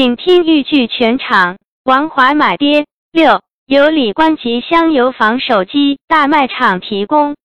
请听豫剧全场。王华买爹六，由李冠吉香油坊手机大卖场提供。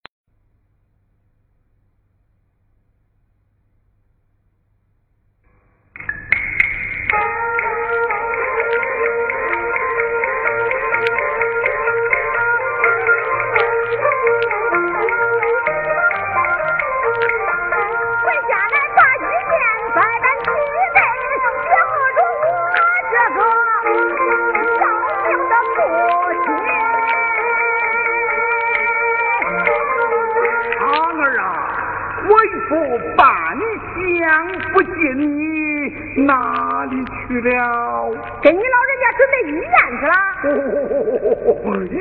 了，给你老人家准备医院去了。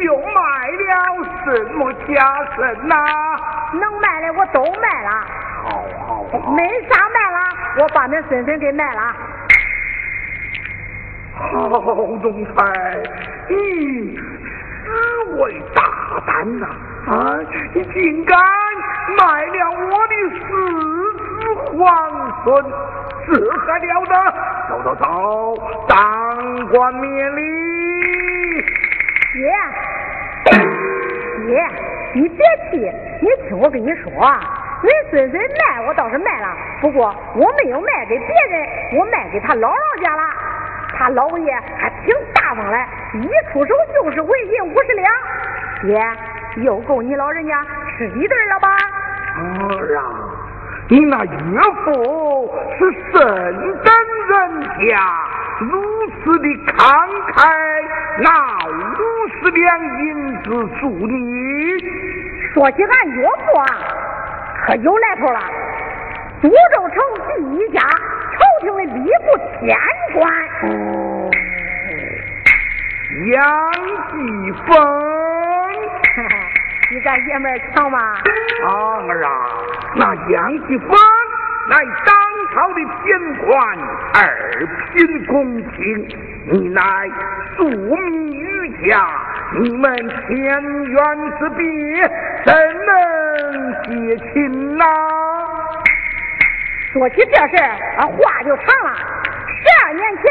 又卖了什么家身呐？能卖的我都卖了。好好好。没啥卖了，我把那孙孙给卖了。好，总裁，你实为大胆呐！啊，你竟敢卖了我的四子皇孙！这还了得！走走走，当官免礼。爷，爷，你别气，你听我跟你说，恁孙孙卖我倒是卖了，不过我没有卖给别人，我卖给他姥姥家了。他姥爷还挺大方嘞，一出手就是纹银五十两。爹，又够你老人家吃一顿了吧？儿啊！你那岳父是甚等人家，如此的慷慨，拿五十两银子助你。说起俺岳父啊，可有来头了。苏州城第一家朝廷的礼部天官，杨继峰。比咱爷们强吗？儿啊，那杨继芳乃当朝的偏官，二品公卿，你乃庶民余家，你们天渊之别，怎能结亲呐？说起这事儿，话就长了。十二年前，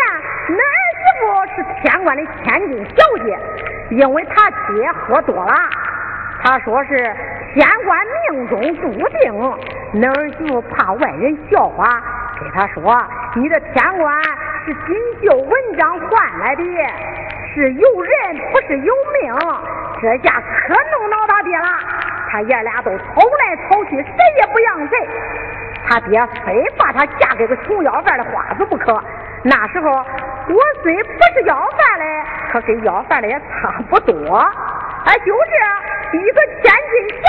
恁儿媳妇是天官的千金小姐，因为她爹喝多了。他说是天官命中注定，恁儿媳妇怕外人笑话，给他说你的天官是锦绣文章换来的，是由人不是由命，这下可弄恼他爹了。他爷俩都吵来吵去，谁也不让谁。他爹非把他嫁给个穷要饭的花子不可。那时候我虽不是要饭的，可跟要饭的也差不多。哎，就是。一个千金小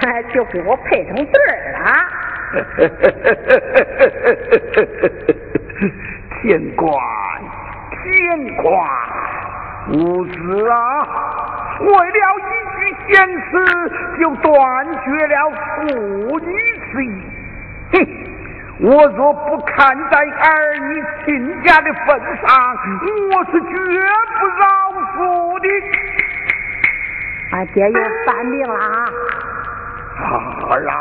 姐，就给我配成对儿了。天官，天官，无子啊！为了一句闲词，就断绝了父女之谊。哼！我若不看在儿女亲家的份上，我是绝不饶恕的。俺爹又犯病了啊！儿啊，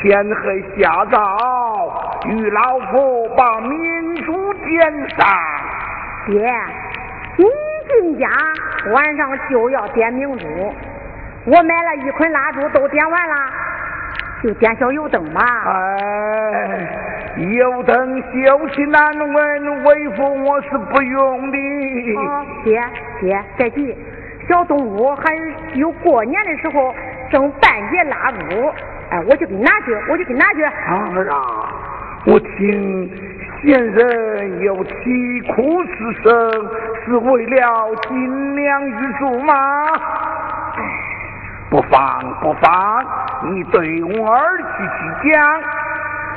天黑下早，与老夫把明珠点上。爹，你进家晚上就要点明珠，我买了一捆蜡烛，都点完了，就点小油灯吧。哎，油灯修气难闻，为父我是不用的。爹爹，别急。小动物还有过年的时候正半截蜡烛，哎，我就给你拿去，我就给你拿去。儿啊，我听先人有啼哭之声，是为了金两玉柱吗？不妨不妨，你对我儿去去讲。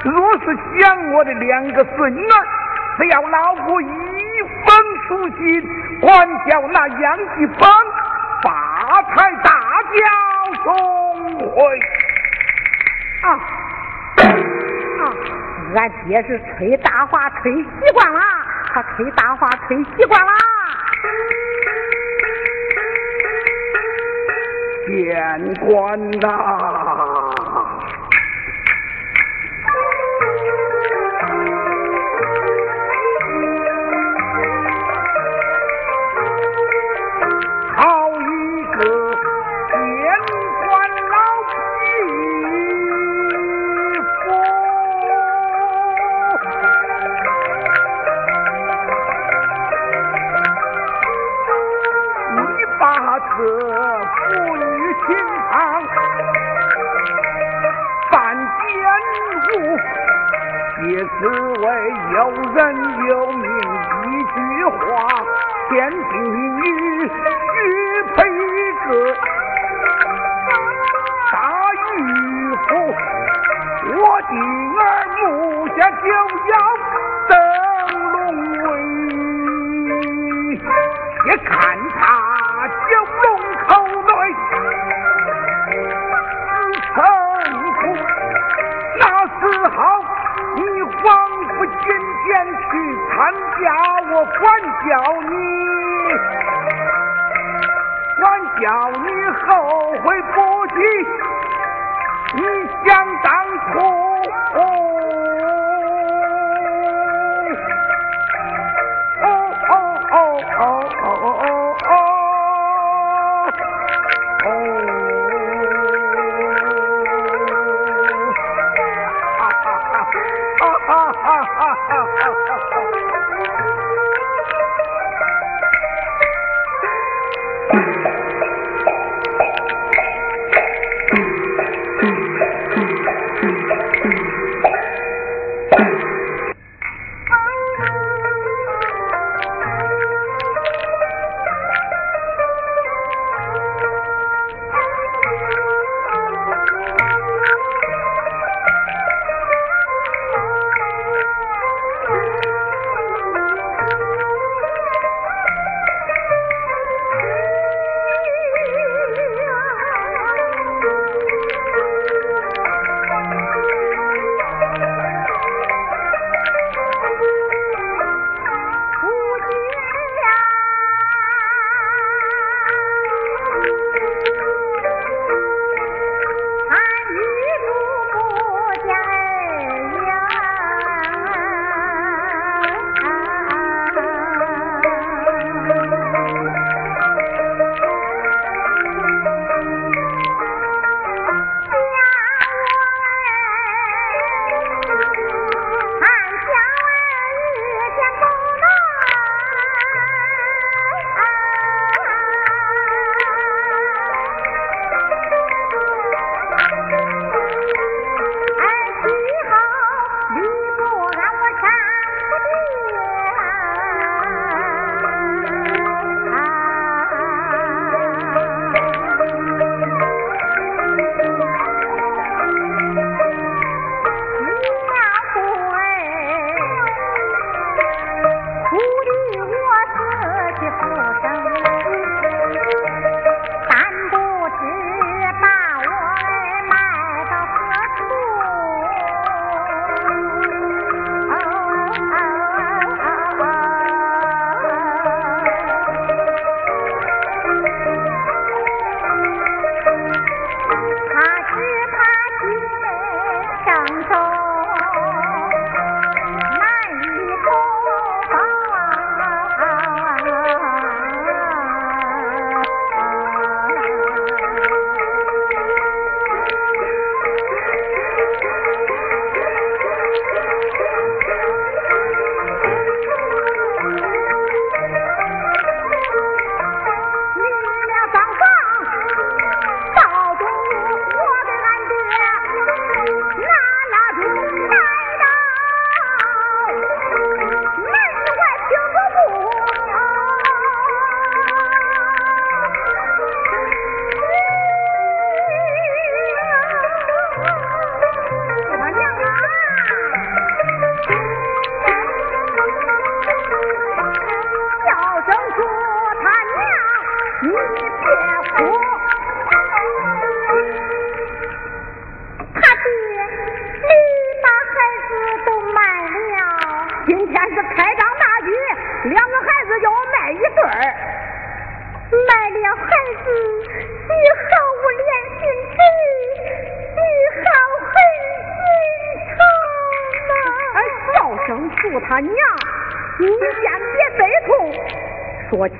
若是想我的两个孙儿，只要老夫一封书信，管教那杨继芳。发财大轿送回啊啊！俺爹是吹大话吹习惯了，他吹大话吹习惯了。县官呐！此为有人有名一句话，天地义须配个大玉虎。我的儿目下就要登龙位，也看管教你，管教你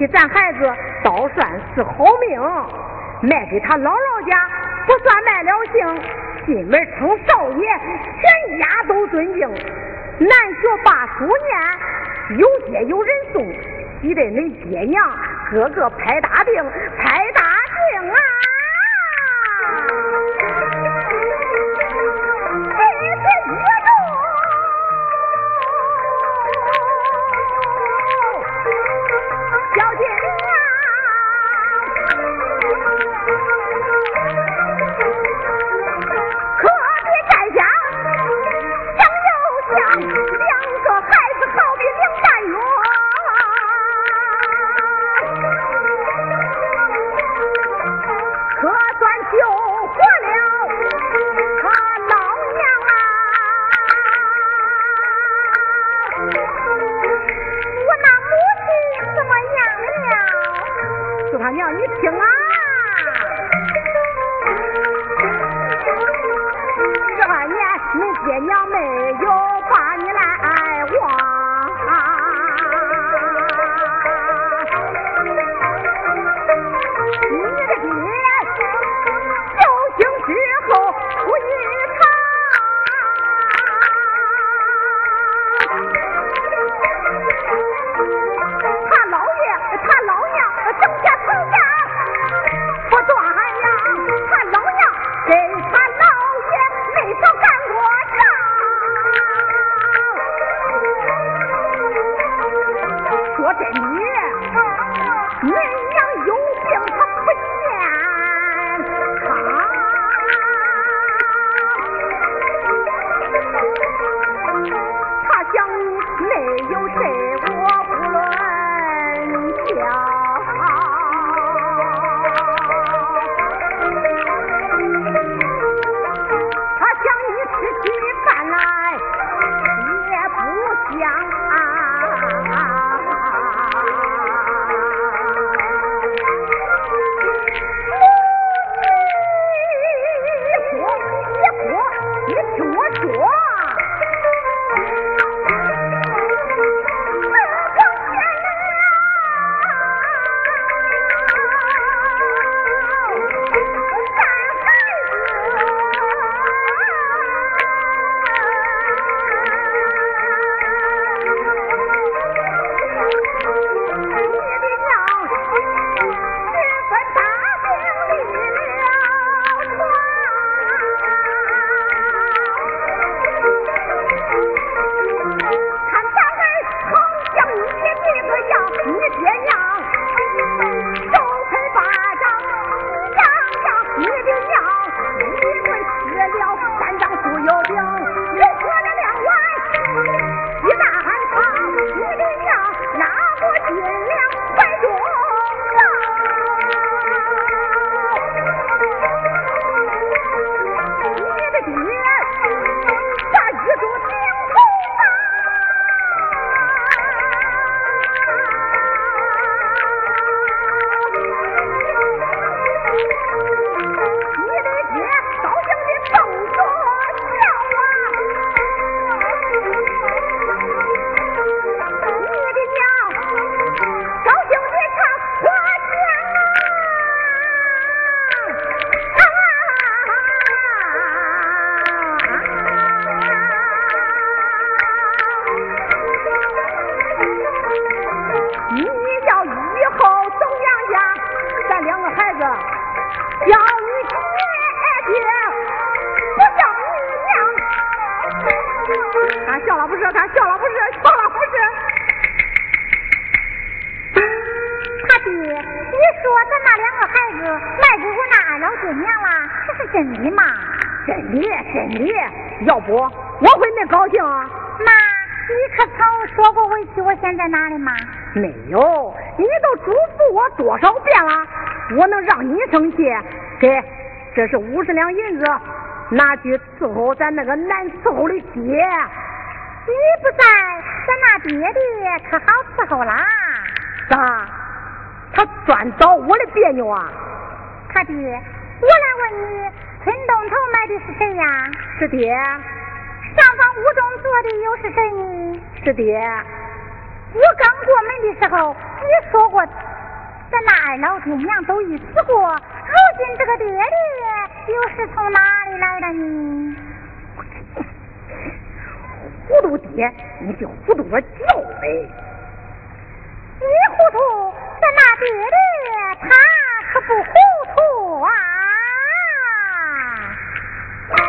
咱孩子倒算是好命，卖给他姥姥家不算卖了性，进门称少爷，全家都尊敬。难学罢书念，有爹有人送，急得恁爹娘个个拍大腚，这是五十两银子，拿去伺候咱那个难伺候的爹。你不在，咱那爹爹可好伺候啦。咋？他专找我的别扭啊？他爹，我来问你，村东头买的是谁呀？是爹。上房屋中坐的又是谁呢？是爹。我刚过门的时候，你说过，咱那二老爹娘都已死过。如今这个爹爹又是从哪里来的呢？糊涂爹，你就糊涂个叫呗！你糊涂，咱那爹爹他可不糊涂啊！别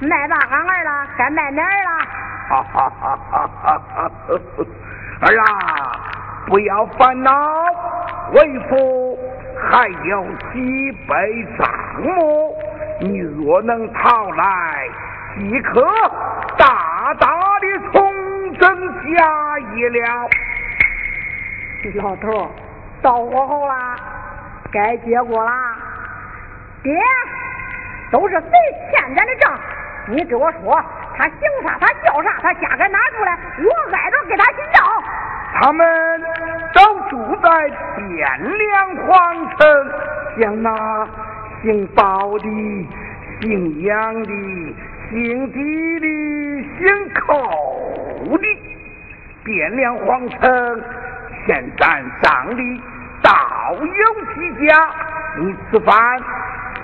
卖大俺儿了，该卖哪儿了？哈哈哈哈哈哈！儿啊，不要烦恼，为父还有几杯账目，你若能讨来，即可大大的重增家业了。老头，到火候啦，该结果啦，爹。都是谁欠咱的账？你给我说，他姓啥？他叫啥？他家在哪住来？我挨着给他寻找。他们都住在汴梁皇城，像那姓包的、姓杨的、姓狄的、姓寇的。汴梁皇城现在上的倒有几家，你吃饭。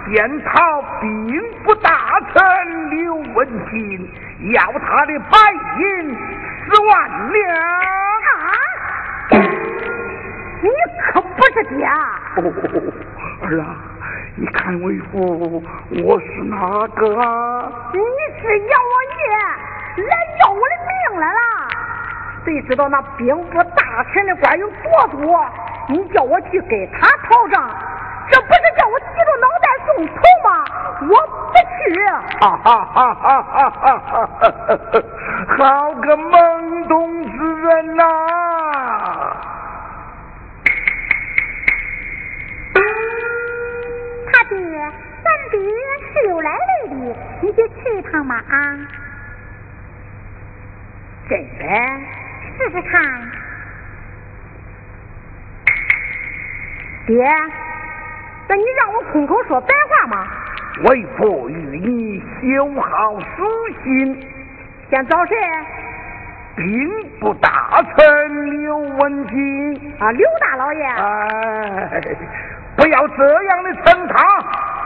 检讨兵部大臣刘文静要他的白银十万两。啊！你可不是爹！哦，儿啊，你看为父我是哪个啊？你是杨王爷来要我的命来了！谁知道那兵部大臣的官有多多？你叫我去给他讨账，这不是叫我急着脑袋？送头吗？我不去。哈哈哈哈哈哈！好个懵懂之人呐！他爹，咱爹是有来历的，你就去一趟嘛啊！真的？试试看。爹。那你让我空口说白话吗？为父与你修好书信，先找谁？兵部大臣刘文静啊，刘大老爷。哎，不要这样的称他，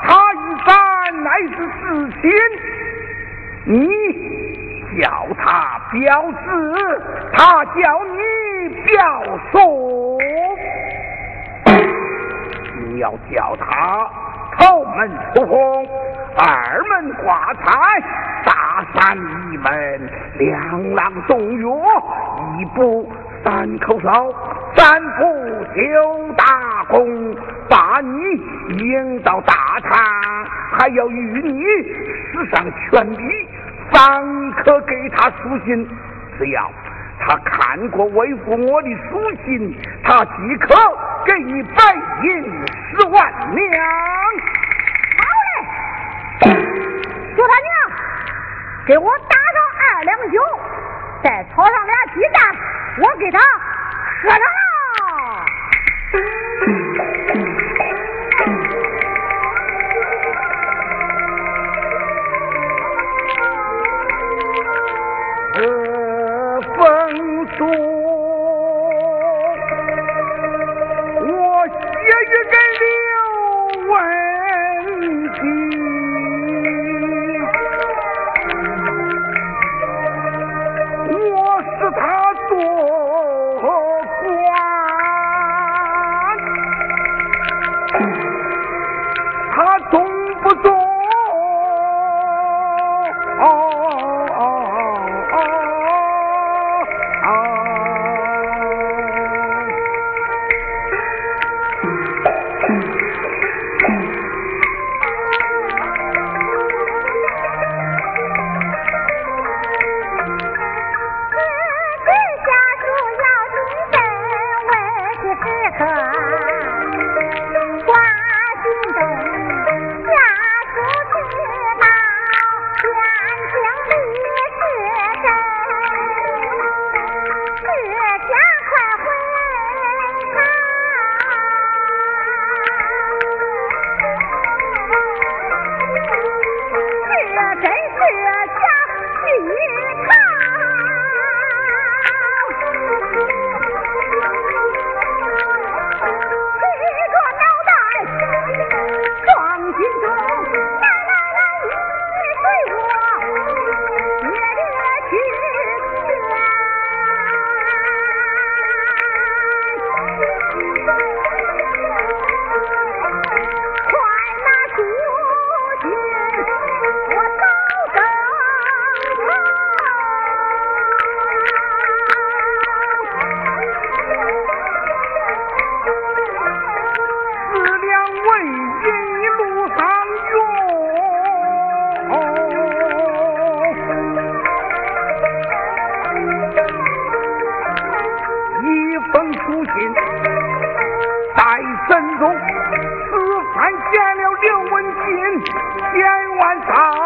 他与咱乃是至亲。你叫他表子，他叫你表叔。要叫他头门出红，二门挂彩，大山一门两郎中药，一步三口哨，三步九大功，把你迎到大堂，还要与你使上全力，方可给他书信。只要他看过为父我的书信，他即可给你白银十万两。好嘞，就他娘，给我打上二两酒，再炒上俩鸡蛋，我给他喝上千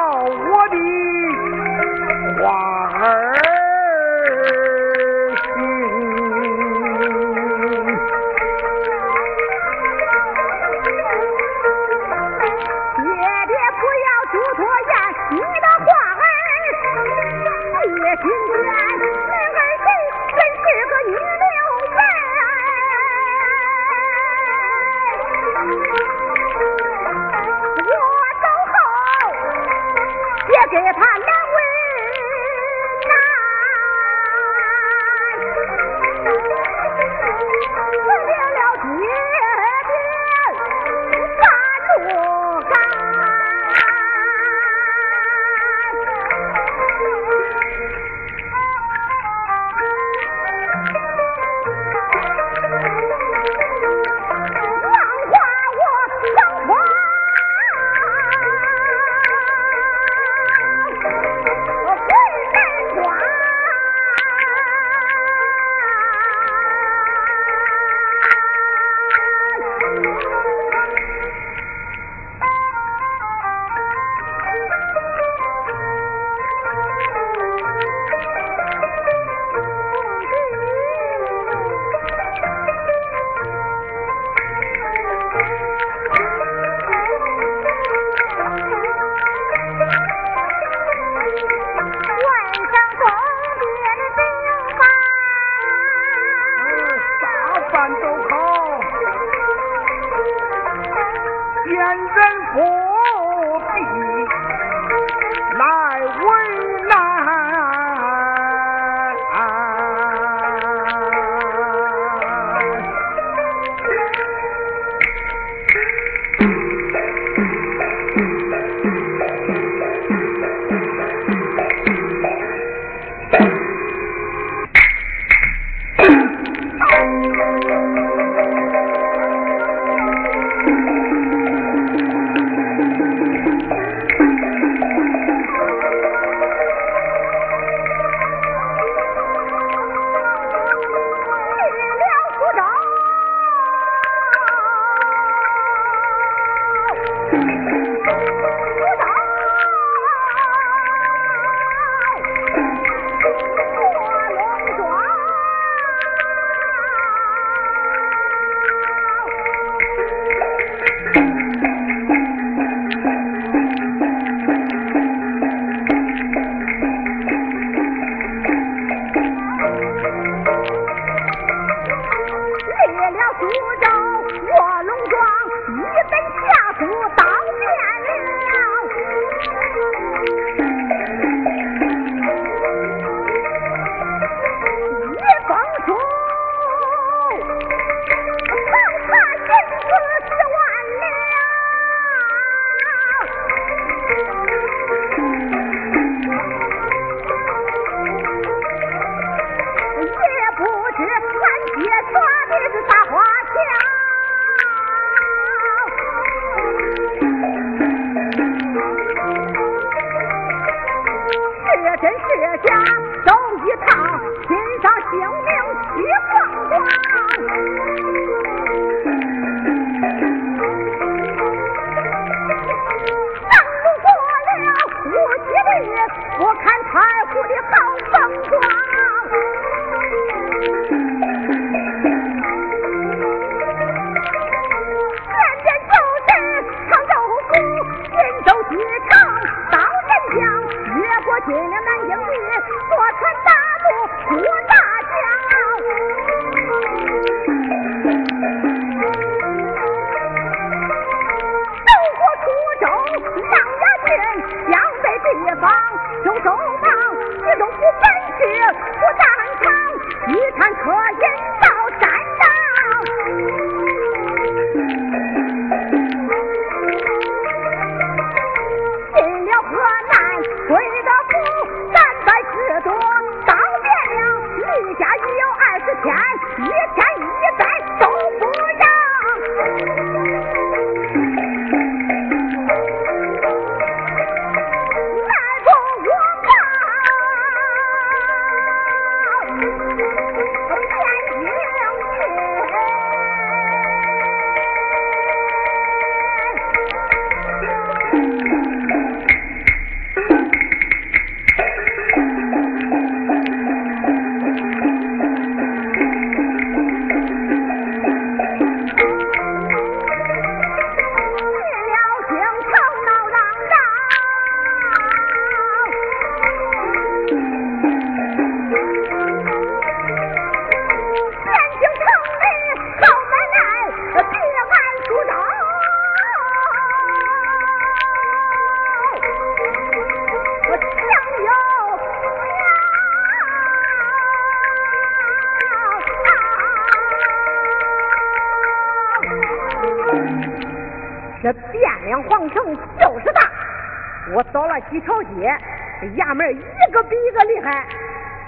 我找了几条街，这衙门一个比一个厉害。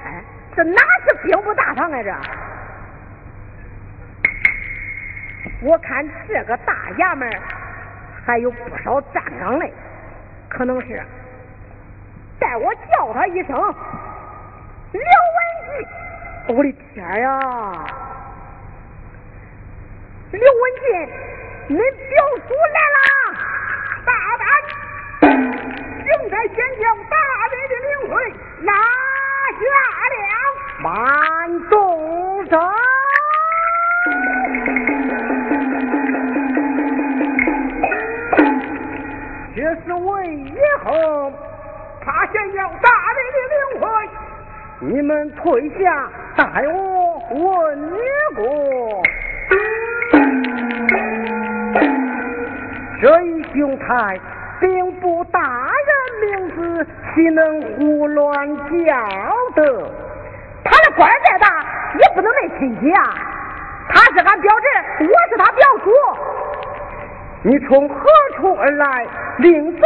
哎，这哪是兵部大堂啊？这，我看这个大衙门还有不少站岗嘞，可能是。待我叫他一声刘文静，我的天呀！刘文静，恁表叔来了！在先将大人的名讳拿下了，慢动手！这是为何？他先要大人的名讳，你们退下，待我问过。这一兄台，岂能胡乱叫的？他的官再大，也不能没亲戚啊！他是俺表侄，我是他表叔。你从何处而来？令尊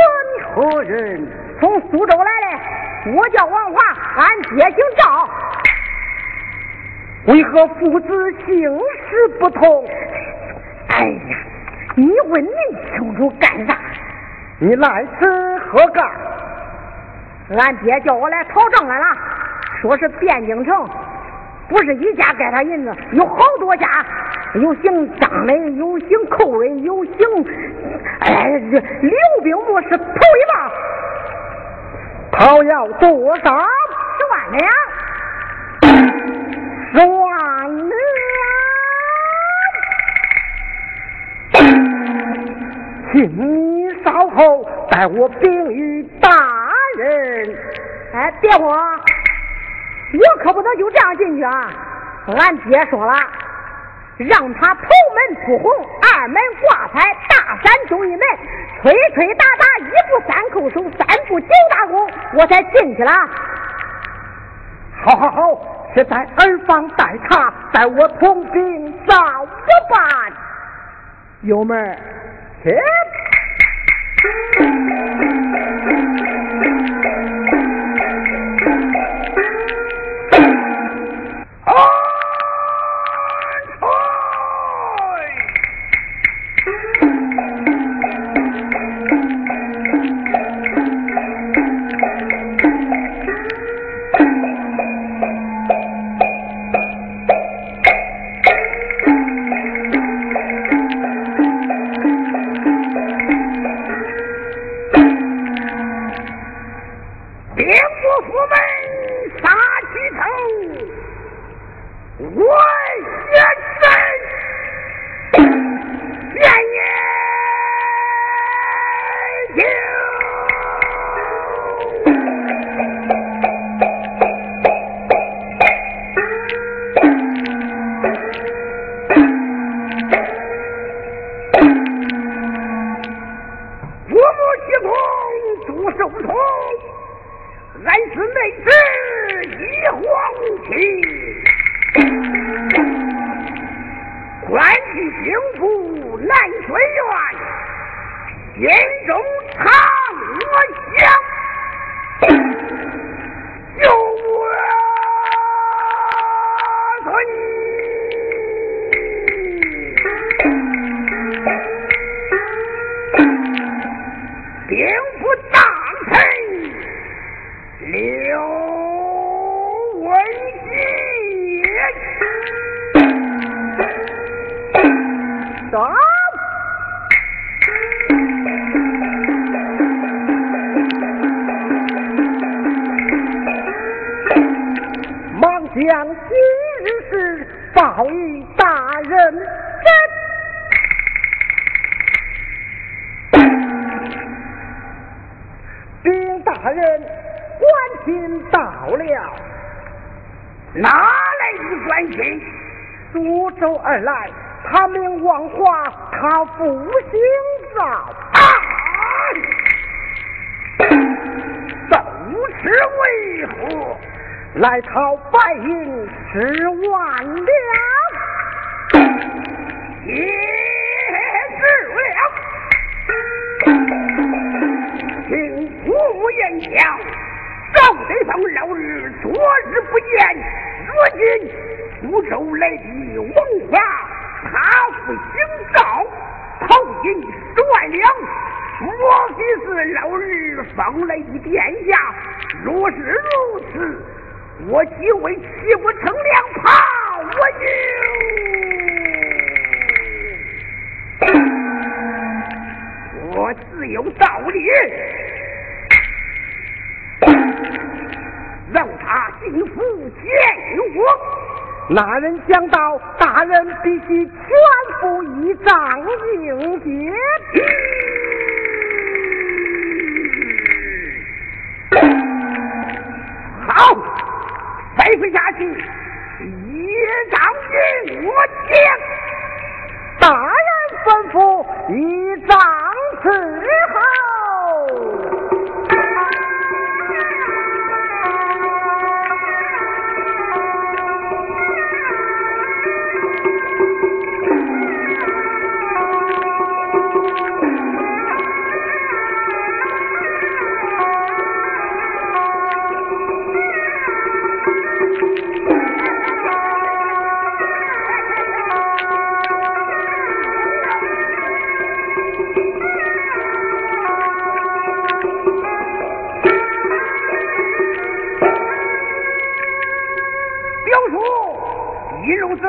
何人？从苏州来的，我叫王华，俺爹姓赵。为何父子姓氏不同？哎呀，你问恁清楚干啥？你来此何干？俺爹叫我来讨账来了，说是汴京城不是一家给他银子，有好多家，有姓张的，有姓寇的，有姓……哎这，刘兵部是头一棒。讨要多少？十万两。十万两。请你稍后待我禀与人。哎，别慌，我可不能就这样进去啊！俺爹说了。让他头门铺红，二门挂彩，大山中一门，吹吹打打，一步三叩首，三步九大功，我才进去了。好好好，是在耳房待茶，待我同兵早不办。友们，去。有雷文化，他不行诏，头引帅粮。莫非是老日风雷的殿下？若是如此，我几位岂不成两炮？我就我自有道理，让他进府见我。那人讲道：“大人必须全副仪仗迎接。”好，吩咐下去，一仗与我讲。大人吩咐一，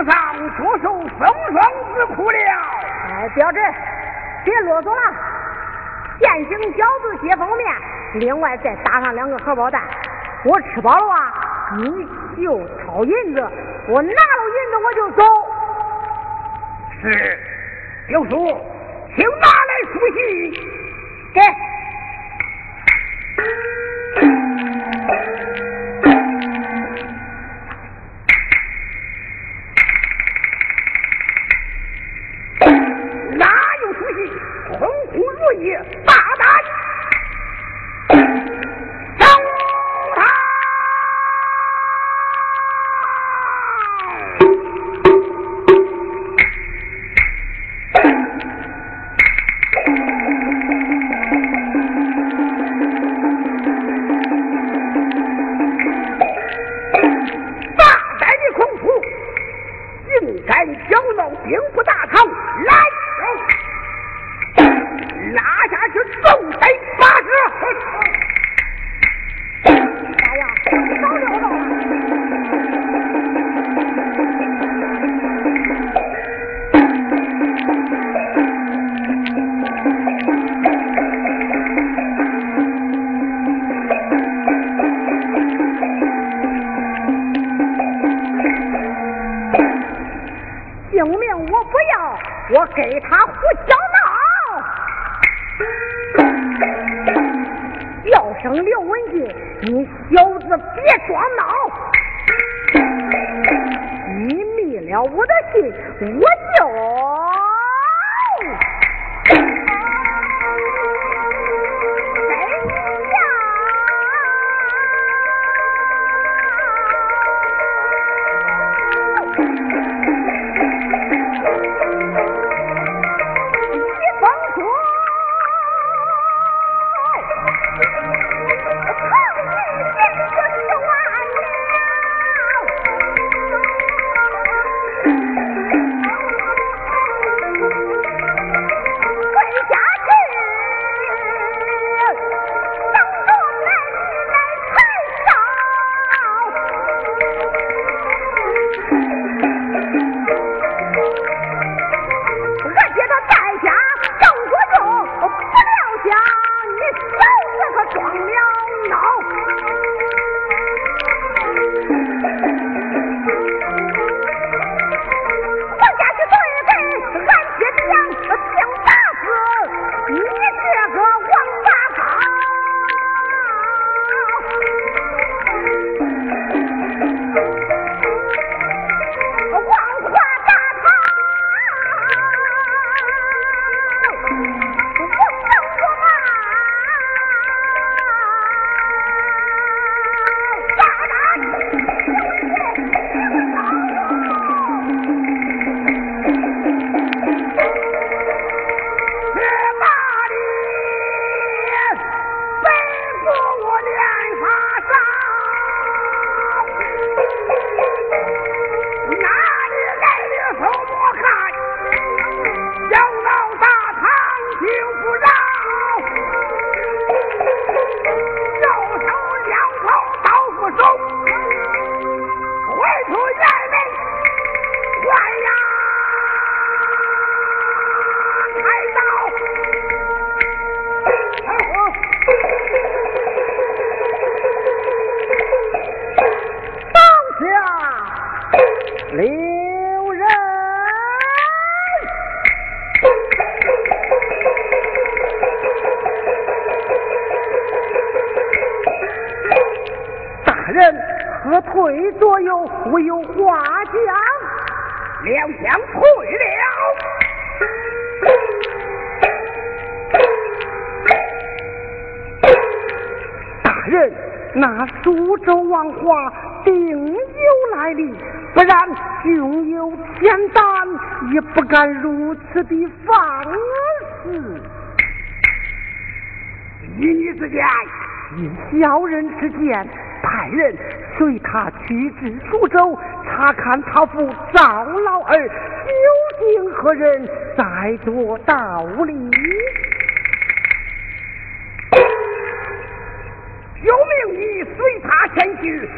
着受风霜之苦了。哎，表侄，别啰嗦了。现行饺子接风面，另外再打上两个荷包蛋。我吃饱了啊，你就掏银子，我拿了银子我就走。是，表叔，请拿来书信。给。留人大人何退左右唯有花家两相退了大人那苏州王华定有来历。不然胸有天胆，也不敢如此的放肆。依你之见，以小人之见，派人随他去至苏州，查看他父赵老儿究竟何人，再做道理。有命你随他前去，